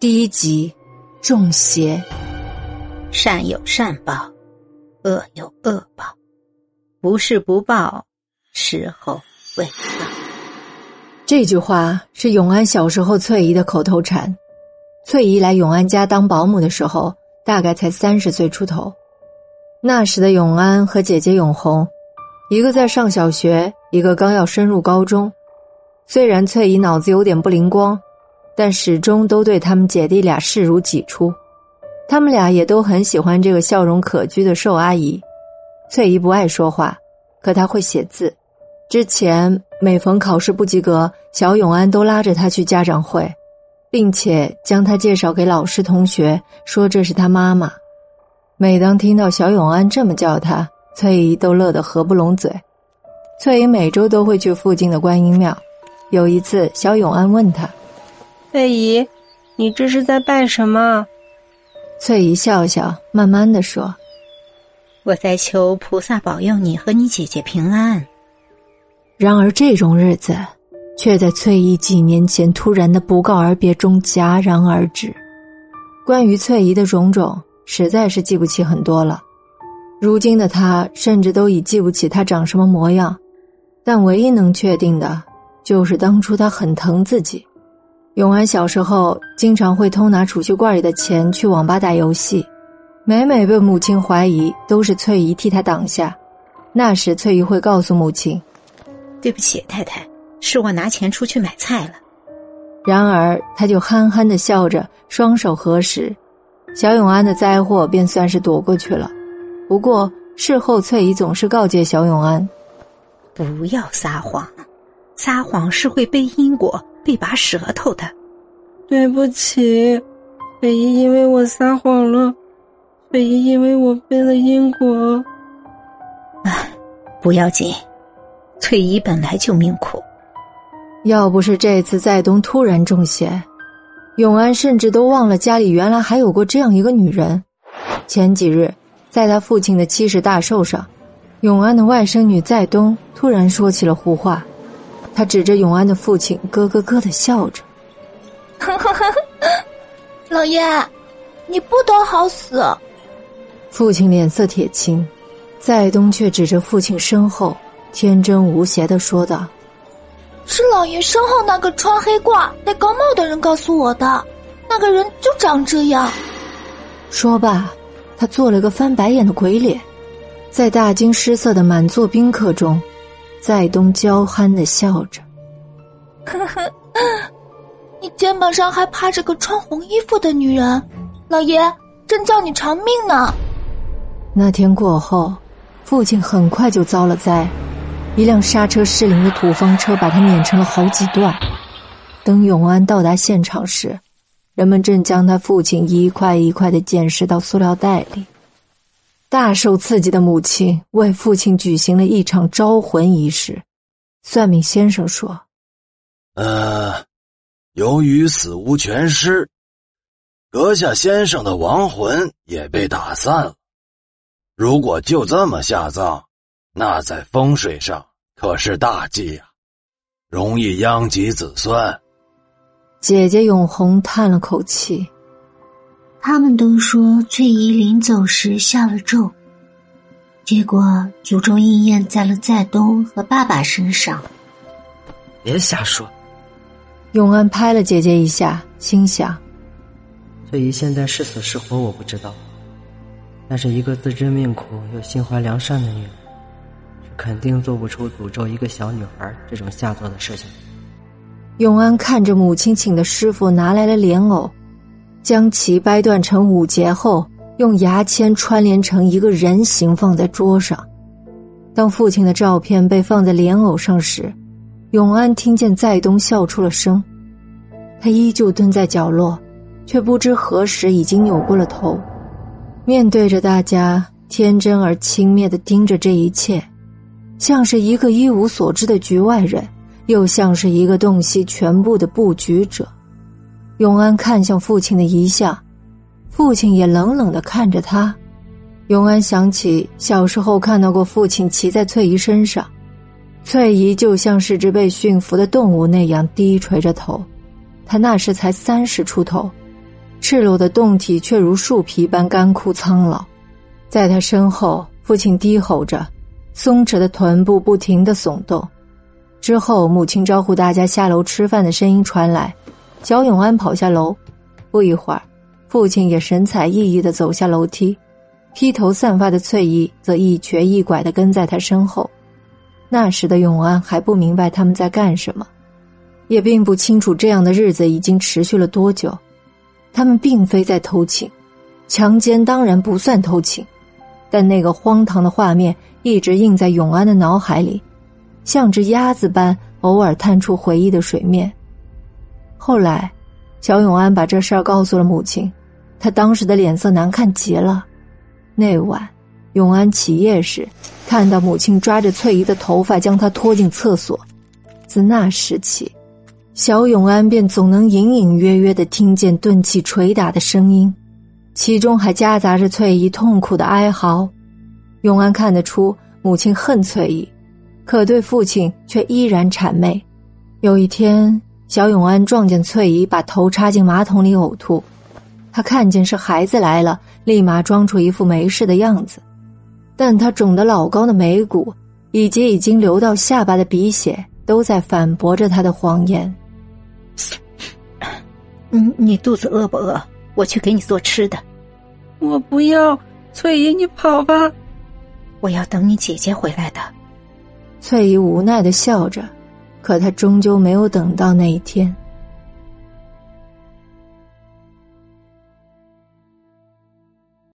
第一集，中邪。善有善报，恶有恶报，不是不报，时候未到。这句话是永安小时候翠姨的口头禅。翠姨来永安家当保姆的时候，大概才三十岁出头。那时的永安和姐姐永红，一个在上小学，一个刚要升入高中。虽然翠姨脑子有点不灵光。但始终都对他们姐弟俩视如己出，他们俩也都很喜欢这个笑容可掬的瘦阿姨。翠姨不爱说话，可她会写字。之前每逢考试不及格，小永安都拉着她去家长会，并且将她介绍给老师同学，说这是她妈妈。每当听到小永安这么叫她，翠姨都乐得合不拢嘴。翠姨每周都会去附近的观音庙。有一次，小永安问她。翠姨，你这是在拜什么？翠姨笑笑，慢慢的说：“我在求菩萨保佑你和你姐姐平安。”然而这种日子，却在翠姨几年前突然的不告而别中戛然而止。关于翠姨的种种，实在是记不起很多了。如今的她，甚至都已记不起她长什么模样。但唯一能确定的，就是当初她很疼自己。永安小时候经常会偷拿储蓄罐里的钱去网吧打游戏，每每被母亲怀疑，都是翠姨替他挡下。那时翠姨会告诉母亲：“对不起，太太，是我拿钱出去买菜了。”然而他就憨憨的笑着，双手合十，小永安的灾祸便算是躲过去了。不过事后翠姨总是告诫小永安：“不要撒谎，撒谎是会背因果。”被拔舌头的，对不起，北姨，因为我撒谎了，北姨，因为我背了因果。唉，不要紧，翠姨本来就命苦。要不是这次在东突然中邪，永安甚至都忘了家里原来还有过这样一个女人。前几日，在他父亲的七十大寿上，永安的外甥女在东突然说起了胡话。他指着永安的父亲，咯咯咯的笑着：“ 老爷，你不得好死！”父亲脸色铁青，在东却指着父亲身后，天真无邪的说道：“是老爷身后那个穿黑褂、戴高帽的人告诉我的，那个人就长这样。”说罢，他做了个翻白眼的鬼脸，在大惊失色的满座宾客中。在东娇憨的笑着，呵呵，你肩膀上还趴着个穿红衣服的女人，老爷正叫你偿命呢。那天过后，父亲很快就遭了灾，一辆刹车失灵的土方车把他碾成了好几段。等永安到达现场时，人们正将他父亲一块一块的捡拾到塑料袋里。大受刺激的母亲为父亲举行了一场招魂仪式。算命先生说：“呃，由于死无全尸，阁下先生的亡魂也被打散了。如果就这么下葬，那在风水上可是大忌啊，容易殃及子孙。”姐姐永红叹了口气。他们都说翠姨临走时下了咒，结果诅咒应验在了在东和爸爸身上。别瞎说！永安拍了姐姐一下，心想：翠姨现在是死是活我不知道，但是一个自知命苦又心怀良善的女人，是肯定做不出诅咒一个小女孩这种下作的事情。永安看着母亲请的师傅拿来了莲藕。将其掰断成五节后，用牙签串联成一个人形放在桌上。当父亲的照片被放在莲藕上时，永安听见在东笑出了声。他依旧蹲在角落，却不知何时已经扭过了头，面对着大家，天真而轻蔑的盯着这一切，像是一个一无所知的局外人，又像是一个洞悉全部的布局者。永安看向父亲的遗像，父亲也冷冷的看着他。永安想起小时候看到过父亲骑在翠姨身上，翠姨就像是只被驯服的动物那样低垂着头。他那时才三十出头，赤裸的胴体却如树皮般干枯苍老。在他身后，父亲低吼着，松弛的臀部不停的耸动。之后，母亲招呼大家下楼吃饭的声音传来，小永安跑下楼。不一会儿，父亲也神采奕奕的走下楼梯，披头散发的翠姨则一瘸一拐的跟在他身后。那时的永安还不明白他们在干什么，也并不清楚这样的日子已经持续了多久。他们并非在偷情，强奸当然不算偷情，但那个荒唐的画面一直印在永安的脑海里。像只鸭子般偶尔探出回忆的水面。后来，小永安把这事儿告诉了母亲，他当时的脸色难看极了。那晚，永安起夜时，看到母亲抓着翠姨的头发将她拖进厕所。自那时起，小永安便总能隐隐约约的听见钝器捶打的声音，其中还夹杂着翠姨痛苦的哀嚎。永安看得出母亲恨翠姨。可对父亲却依然谄媚。有一天，小永安撞见翠姨把头插进马桶里呕吐，他看见是孩子来了，立马装出一副没事的样子。但他肿得老高的眉骨以及已经流到下巴的鼻血，都在反驳着他的谎言。你，你肚子饿不饿？我去给你做吃的。我不要，翠姨，你跑吧。我要等你姐姐回来的。翠姨无奈的笑着，可他终究没有等到那一天。